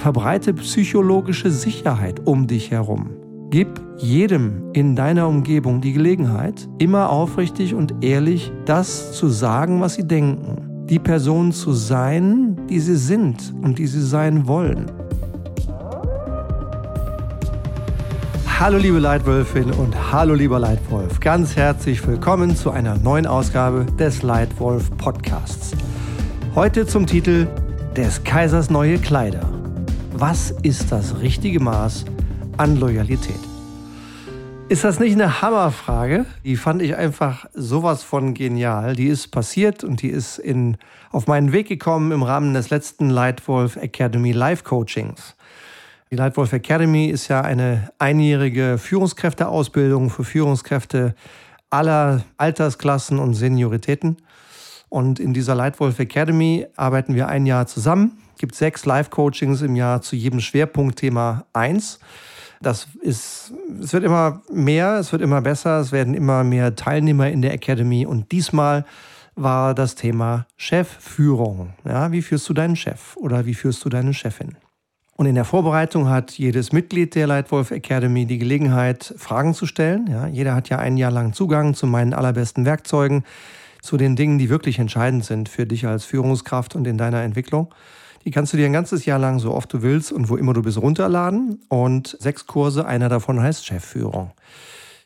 Verbreite psychologische Sicherheit um dich herum. Gib jedem in deiner Umgebung die Gelegenheit, immer aufrichtig und ehrlich das zu sagen, was sie denken. Die Person zu sein, die sie sind und die sie sein wollen. Hallo liebe Leitwölfin und hallo lieber Leitwolf. Ganz herzlich willkommen zu einer neuen Ausgabe des Leitwolf Podcasts. Heute zum Titel Des Kaisers neue Kleider. Was ist das richtige Maß an Loyalität? Ist das nicht eine Hammerfrage? Die fand ich einfach sowas von genial. Die ist passiert und die ist in, auf meinen Weg gekommen im Rahmen des letzten Lightwolf Academy Live Coachings. Die Lightwolf Academy ist ja eine einjährige Führungskräfteausbildung für Führungskräfte aller Altersklassen und Senioritäten. Und in dieser Lightwolf Academy arbeiten wir ein Jahr zusammen. Es gibt sechs Live-Coachings im Jahr zu jedem Schwerpunktthema eins. Das ist, es wird immer mehr, es wird immer besser, es werden immer mehr Teilnehmer in der Academy und diesmal war das Thema Chefführung. Ja, wie führst du deinen Chef oder wie führst du deine Chefin? Und in der Vorbereitung hat jedes Mitglied der Leitwolf Academy die Gelegenheit, Fragen zu stellen. Ja, jeder hat ja ein Jahr lang Zugang zu meinen allerbesten Werkzeugen, zu den Dingen, die wirklich entscheidend sind für dich als Führungskraft und in deiner Entwicklung. Die kannst du dir ein ganzes Jahr lang, so oft du willst und wo immer du bist, runterladen. Und sechs Kurse, einer davon heißt Chefführung.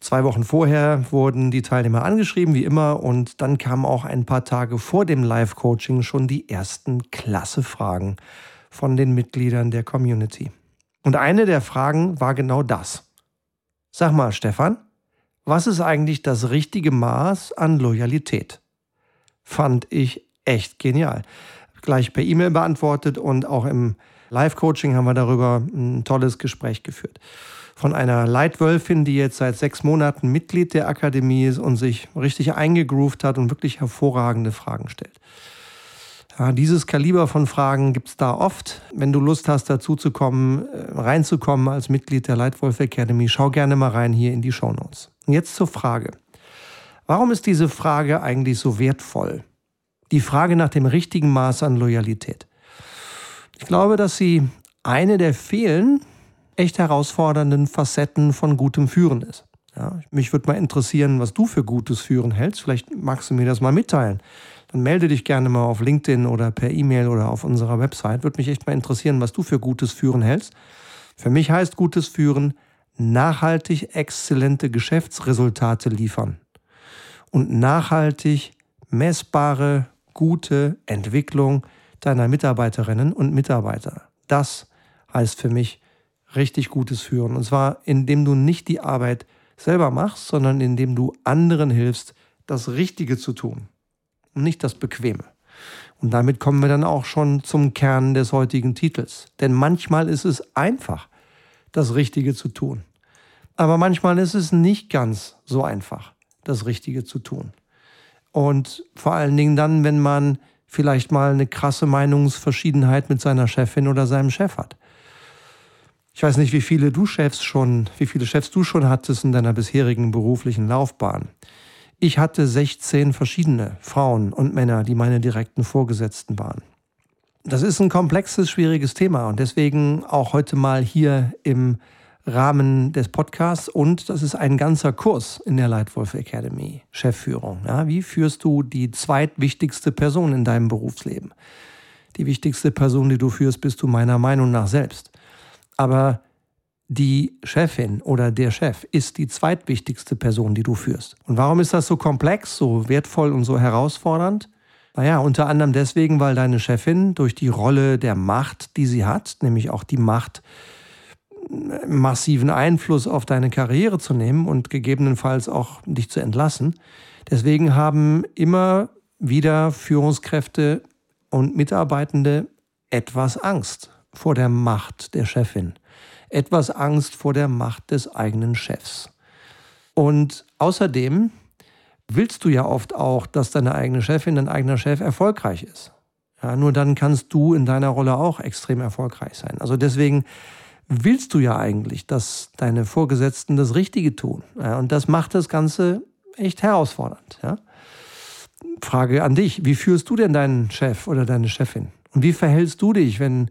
Zwei Wochen vorher wurden die Teilnehmer angeschrieben, wie immer, und dann kamen auch ein paar Tage vor dem Live-Coaching schon die ersten Klasse-Fragen von den Mitgliedern der Community. Und eine der Fragen war genau das. Sag mal, Stefan, was ist eigentlich das richtige Maß an Loyalität? Fand ich echt genial gleich per E-Mail beantwortet und auch im Live-Coaching haben wir darüber ein tolles Gespräch geführt. Von einer Leitwölfin, die jetzt seit sechs Monaten Mitglied der Akademie ist und sich richtig eingegroovt hat und wirklich hervorragende Fragen stellt. Ja, dieses Kaliber von Fragen gibt es da oft. Wenn du Lust hast, dazu zu kommen, äh, reinzukommen als Mitglied der Leitwolf Academy, schau gerne mal rein hier in die Show Notes. jetzt zur Frage. Warum ist diese Frage eigentlich so wertvoll? Die Frage nach dem richtigen Maß an Loyalität. Ich glaube, dass sie eine der vielen echt herausfordernden Facetten von gutem Führen ist. Ja, mich würde mal interessieren, was du für gutes Führen hältst. Vielleicht magst du mir das mal mitteilen. Dann melde dich gerne mal auf LinkedIn oder per E-Mail oder auf unserer Website. Würde mich echt mal interessieren, was du für gutes Führen hältst. Für mich heißt gutes Führen nachhaltig exzellente Geschäftsresultate liefern und nachhaltig messbare gute Entwicklung deiner Mitarbeiterinnen und Mitarbeiter. Das heißt für mich richtig gutes Führen. Und zwar, indem du nicht die Arbeit selber machst, sondern indem du anderen hilfst, das Richtige zu tun und nicht das Bequeme. Und damit kommen wir dann auch schon zum Kern des heutigen Titels. Denn manchmal ist es einfach, das Richtige zu tun. Aber manchmal ist es nicht ganz so einfach, das Richtige zu tun. Und vor allen Dingen dann, wenn man vielleicht mal eine krasse Meinungsverschiedenheit mit seiner Chefin oder seinem Chef hat. Ich weiß nicht, wie viele du Chefs schon, wie viele Chefs du schon hattest in deiner bisherigen beruflichen Laufbahn. Ich hatte 16 verschiedene Frauen und Männer, die meine direkten Vorgesetzten waren. Das ist ein komplexes, schwieriges Thema und deswegen auch heute mal hier im Rahmen des Podcasts und das ist ein ganzer Kurs in der Leitwolf Academy, Chefführung. Ja, wie führst du die zweitwichtigste Person in deinem Berufsleben? Die wichtigste Person, die du führst, bist du meiner Meinung nach selbst. Aber die Chefin oder der Chef ist die zweitwichtigste Person, die du führst. Und warum ist das so komplex, so wertvoll und so herausfordernd? Naja, unter anderem deswegen, weil deine Chefin durch die Rolle der Macht, die sie hat, nämlich auch die Macht, massiven Einfluss auf deine Karriere zu nehmen und gegebenenfalls auch dich zu entlassen. Deswegen haben immer wieder Führungskräfte und Mitarbeitende etwas Angst vor der Macht der Chefin, etwas Angst vor der Macht des eigenen Chefs. Und außerdem willst du ja oft auch, dass deine eigene Chefin, dein eigener Chef erfolgreich ist. Ja, nur dann kannst du in deiner Rolle auch extrem erfolgreich sein. Also deswegen willst du ja eigentlich, dass deine Vorgesetzten das Richtige tun. Und das macht das Ganze echt herausfordernd. Frage an dich, wie führst du denn deinen Chef oder deine Chefin? Und wie verhältst du dich, wenn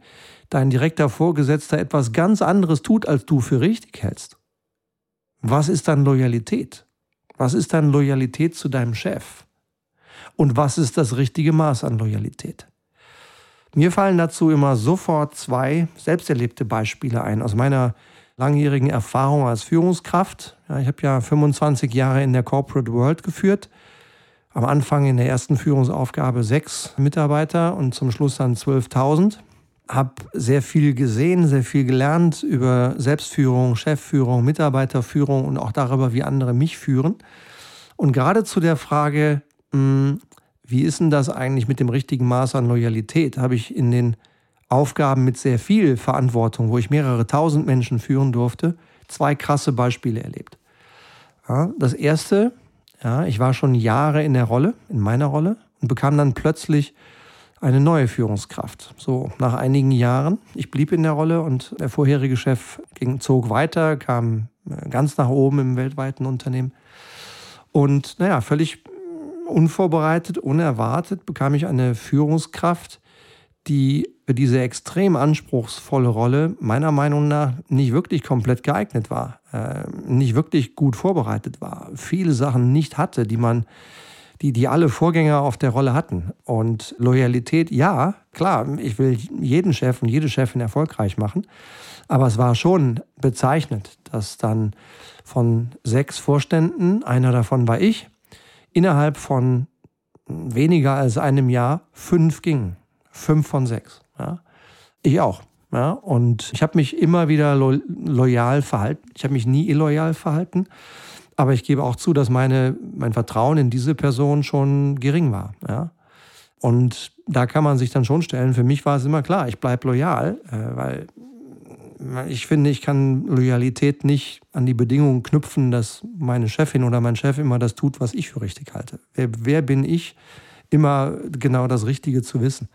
dein direkter Vorgesetzter etwas ganz anderes tut, als du für richtig hältst? Was ist dann Loyalität? Was ist dann Loyalität zu deinem Chef? Und was ist das richtige Maß an Loyalität? Mir fallen dazu immer sofort zwei selbsterlebte Beispiele ein aus meiner langjährigen Erfahrung als Führungskraft. Ja, ich habe ja 25 Jahre in der Corporate World geführt. Am Anfang in der ersten Führungsaufgabe sechs Mitarbeiter und zum Schluss dann 12.000. Habe sehr viel gesehen, sehr viel gelernt über Selbstführung, Chefführung, Mitarbeiterführung und auch darüber, wie andere mich führen. Und gerade zu der Frage, hm, wie ist denn das eigentlich mit dem richtigen Maß an Loyalität, habe ich in den Aufgaben mit sehr viel Verantwortung, wo ich mehrere tausend Menschen führen durfte, zwei krasse Beispiele erlebt. Ja, das erste, ja, ich war schon Jahre in der Rolle, in meiner Rolle, und bekam dann plötzlich eine neue Führungskraft. So nach einigen Jahren. Ich blieb in der Rolle und der vorherige Chef ging, zog weiter, kam äh, ganz nach oben im weltweiten Unternehmen. Und naja, völlig unvorbereitet, unerwartet bekam ich eine Führungskraft, die für diese extrem anspruchsvolle Rolle meiner Meinung nach nicht wirklich komplett geeignet war, äh, nicht wirklich gut vorbereitet war, viele Sachen nicht hatte, die man, die, die alle Vorgänger auf der Rolle hatten. Und Loyalität, ja, klar, ich will jeden Chef und jede Chefin erfolgreich machen, aber es war schon bezeichnend, dass dann von sechs Vorständen, einer davon war ich, innerhalb von weniger als einem Jahr fünf gingen fünf von sechs. Ja. Ich auch. Ja. Und ich habe mich immer wieder lo loyal verhalten. Ich habe mich nie illoyal verhalten. Aber ich gebe auch zu, dass meine, mein Vertrauen in diese Person schon gering war. Ja. Und da kann man sich dann schon stellen, für mich war es immer klar, ich bleibe loyal, äh, weil ich finde, ich kann Loyalität nicht an die Bedingungen knüpfen, dass meine Chefin oder mein Chef immer das tut, was ich für richtig halte. Wer, wer bin ich, immer genau das Richtige zu wissen?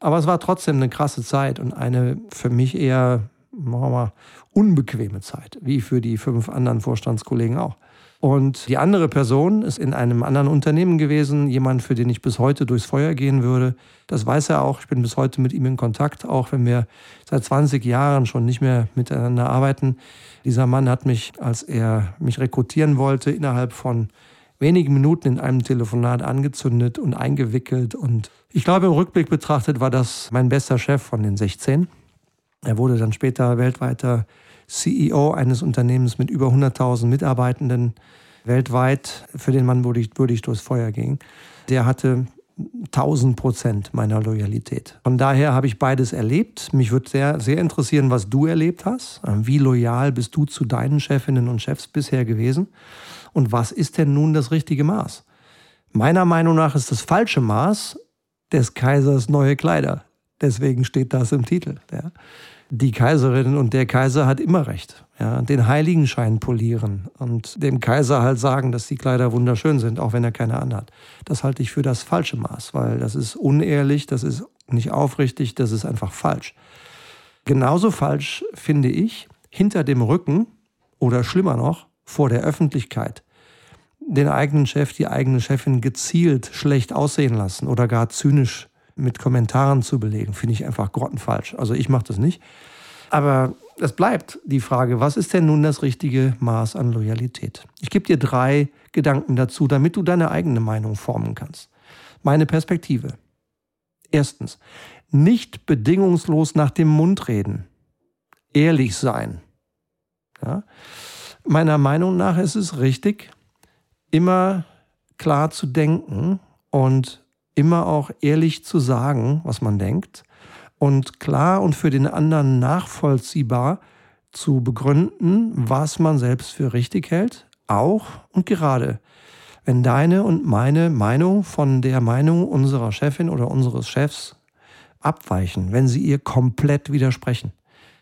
Aber es war trotzdem eine krasse Zeit und eine für mich eher, machen wir mal, unbequeme Zeit, wie für die fünf anderen Vorstandskollegen auch. Und die andere Person ist in einem anderen Unternehmen gewesen, jemand, für den ich bis heute durchs Feuer gehen würde. Das weiß er auch. Ich bin bis heute mit ihm in Kontakt, auch wenn wir seit 20 Jahren schon nicht mehr miteinander arbeiten. Dieser Mann hat mich, als er mich rekrutieren wollte, innerhalb von wenigen Minuten in einem Telefonat angezündet und eingewickelt. Und ich glaube, im Rückblick betrachtet war das mein bester Chef von den 16. Er wurde dann später weltweiter CEO eines Unternehmens mit über 100.000 Mitarbeitenden weltweit, für den Mann würde ich, würde ich durchs Feuer gehen. Der hatte 1000 Prozent meiner Loyalität. Von daher habe ich beides erlebt. Mich würde sehr, sehr interessieren, was du erlebt hast. Wie loyal bist du zu deinen Chefinnen und Chefs bisher gewesen? Und was ist denn nun das richtige Maß? Meiner Meinung nach ist das falsche Maß des Kaisers neue Kleider. Deswegen steht das im Titel. Ja. Die Kaiserin und der Kaiser hat immer recht. Ja. Den Heiligenschein polieren und dem Kaiser halt sagen, dass die Kleider wunderschön sind, auch wenn er keine anhat. Das halte ich für das falsche Maß, weil das ist unehrlich, das ist nicht aufrichtig, das ist einfach falsch. Genauso falsch finde ich, hinter dem Rücken oder schlimmer noch, vor der Öffentlichkeit den eigenen Chef, die eigene Chefin gezielt schlecht aussehen lassen oder gar zynisch mit Kommentaren zu belegen, finde ich einfach grottenfalsch. Also ich mache das nicht. Aber es bleibt die Frage, was ist denn nun das richtige Maß an Loyalität? Ich gebe dir drei Gedanken dazu, damit du deine eigene Meinung formen kannst. Meine Perspektive. Erstens, nicht bedingungslos nach dem Mund reden. Ehrlich sein. Ja? Meiner Meinung nach ist es richtig, immer klar zu denken und immer auch ehrlich zu sagen, was man denkt und klar und für den anderen nachvollziehbar zu begründen, was man selbst für richtig hält, auch und gerade wenn deine und meine Meinung von der Meinung unserer Chefin oder unseres Chefs abweichen, wenn sie ihr komplett widersprechen.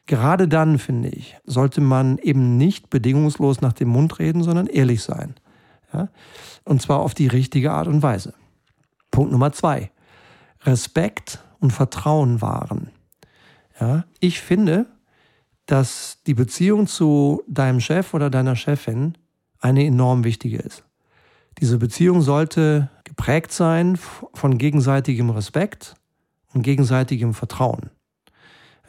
Gerade dann, finde ich, sollte man eben nicht bedingungslos nach dem Mund reden, sondern ehrlich sein. Ja? Und zwar auf die richtige Art und Weise. Punkt Nummer zwei. Respekt und Vertrauen wahren. Ja? Ich finde, dass die Beziehung zu deinem Chef oder deiner Chefin eine enorm wichtige ist. Diese Beziehung sollte geprägt sein von gegenseitigem Respekt und gegenseitigem Vertrauen.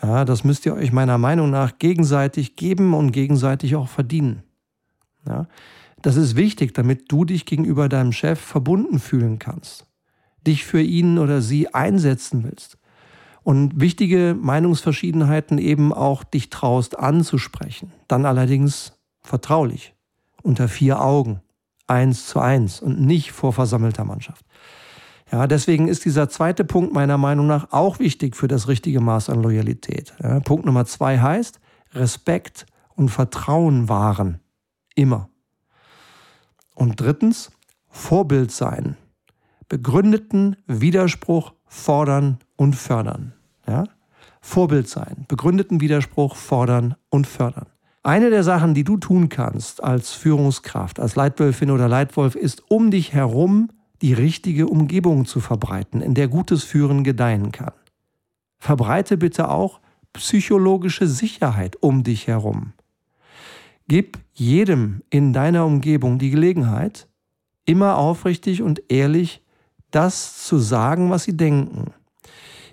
Ja, das müsst ihr euch meiner Meinung nach gegenseitig geben und gegenseitig auch verdienen. Ja, das ist wichtig, damit du dich gegenüber deinem Chef verbunden fühlen kannst, dich für ihn oder sie einsetzen willst und wichtige Meinungsverschiedenheiten eben auch dich traust anzusprechen. Dann allerdings vertraulich, unter vier Augen, eins zu eins und nicht vor versammelter Mannschaft. Ja, deswegen ist dieser zweite Punkt meiner Meinung nach auch wichtig für das richtige Maß an Loyalität. Ja, Punkt Nummer zwei heißt Respekt und Vertrauen wahren. Immer. Und drittens, Vorbild sein. Begründeten Widerspruch fordern und fördern. Ja? Vorbild sein. Begründeten Widerspruch fordern und fördern. Eine der Sachen, die du tun kannst als Führungskraft, als Leitwölfin oder Leitwolf, ist um dich herum die richtige Umgebung zu verbreiten, in der gutes Führen gedeihen kann. Verbreite bitte auch psychologische Sicherheit um dich herum. Gib jedem in deiner Umgebung die Gelegenheit, immer aufrichtig und ehrlich das zu sagen, was sie denken.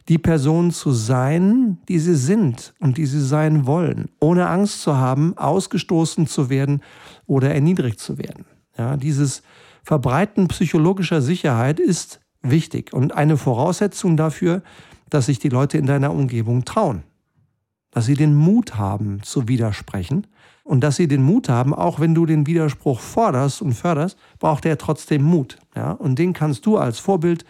Die Person zu sein, die sie sind und die sie sein wollen, ohne Angst zu haben, ausgestoßen zu werden oder erniedrigt zu werden. Ja, dieses Verbreiten psychologischer Sicherheit ist wichtig und eine Voraussetzung dafür, dass sich die Leute in deiner Umgebung trauen. Dass sie den Mut haben zu widersprechen und dass sie den Mut haben, auch wenn du den Widerspruch forderst und förderst, braucht er trotzdem Mut. Ja? Und den kannst du als Vorbild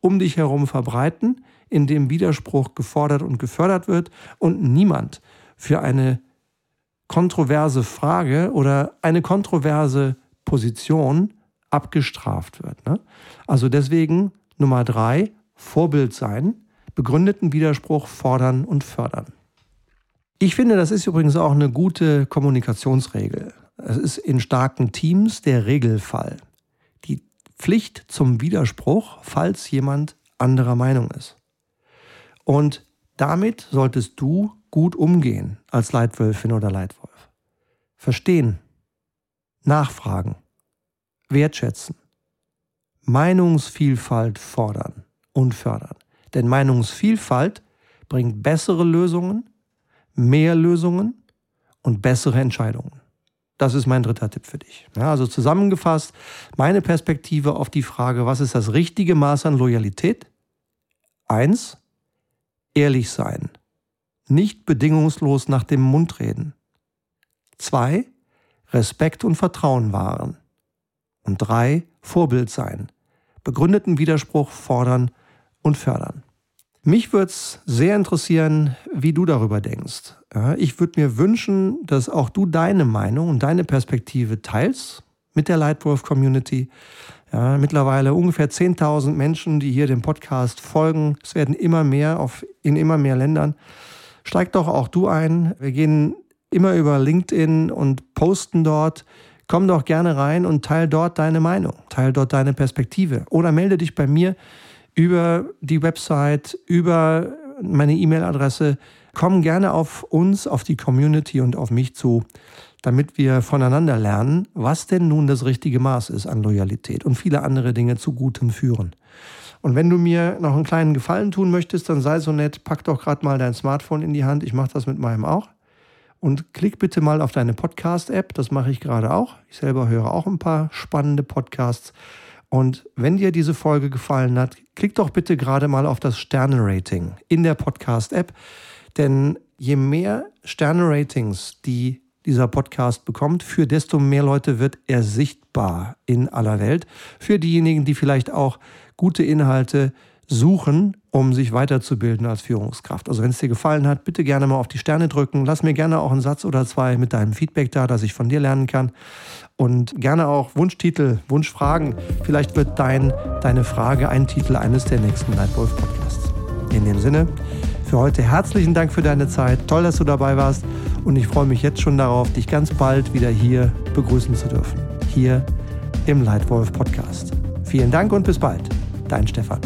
um dich herum verbreiten, indem Widerspruch gefordert und gefördert wird und niemand für eine kontroverse Frage oder eine kontroverse Position abgestraft wird. Ne? Also deswegen Nummer drei, Vorbild sein, begründeten Widerspruch fordern und fördern. Ich finde, das ist übrigens auch eine gute Kommunikationsregel. Es ist in starken Teams der Regelfall. Die Pflicht zum Widerspruch, falls jemand anderer Meinung ist. Und damit solltest du gut umgehen als Leitwölfin oder Leitwolf. Verstehen, nachfragen, wertschätzen, Meinungsvielfalt fordern und fördern. Denn Meinungsvielfalt bringt bessere Lösungen, mehr Lösungen und bessere Entscheidungen. Das ist mein dritter Tipp für dich. Ja, also zusammengefasst, meine Perspektive auf die Frage, was ist das richtige Maß an Loyalität? Eins, ehrlich sein. Nicht bedingungslos nach dem Mund reden. Zwei, Respekt und Vertrauen wahren. Und drei, Vorbild sein. Begründeten Widerspruch fordern und fördern. Mich würde es sehr interessieren, wie du darüber denkst. ich würde mir wünschen, dass auch du deine Meinung und deine Perspektive teilst mit der Lightwolf-Community. Ja, mittlerweile ungefähr 10.000 Menschen, die hier dem Podcast folgen. Es werden immer mehr auf, in immer mehr Ländern. Steig doch auch du ein. Wir gehen immer über LinkedIn und posten dort komm doch gerne rein und teil dort deine Meinung, teil dort deine Perspektive oder melde dich bei mir über die Website, über meine E-Mail-Adresse. Komm gerne auf uns, auf die Community und auf mich zu, damit wir voneinander lernen, was denn nun das richtige Maß ist an Loyalität und viele andere Dinge zu Gutem führen. Und wenn du mir noch einen kleinen Gefallen tun möchtest, dann sei so nett, pack doch gerade mal dein Smartphone in die Hand. Ich mache das mit meinem auch. Und klick bitte mal auf deine Podcast-App. Das mache ich gerade auch. Ich selber höre auch ein paar spannende Podcasts. Und wenn dir diese Folge gefallen hat, klick doch bitte gerade mal auf das Sterne-Rating in der Podcast-App. Denn je mehr Sterne-Ratings die dieser Podcast bekommt, für desto mehr Leute wird er sichtbar in aller Welt. Für diejenigen, die vielleicht auch gute Inhalte suchen, um sich weiterzubilden als Führungskraft. Also wenn es dir gefallen hat, bitte gerne mal auf die Sterne drücken. Lass mir gerne auch einen Satz oder zwei mit deinem Feedback da, dass ich von dir lernen kann. Und gerne auch Wunschtitel, Wunschfragen. Vielleicht wird dein, deine Frage ein Titel eines der nächsten Nightwolf Podcasts. In dem Sinne, für heute herzlichen Dank für deine Zeit. Toll, dass du dabei warst. Und ich freue mich jetzt schon darauf, dich ganz bald wieder hier begrüßen zu dürfen. Hier im Lightwolf Podcast. Vielen Dank und bis bald. Dein Stefan.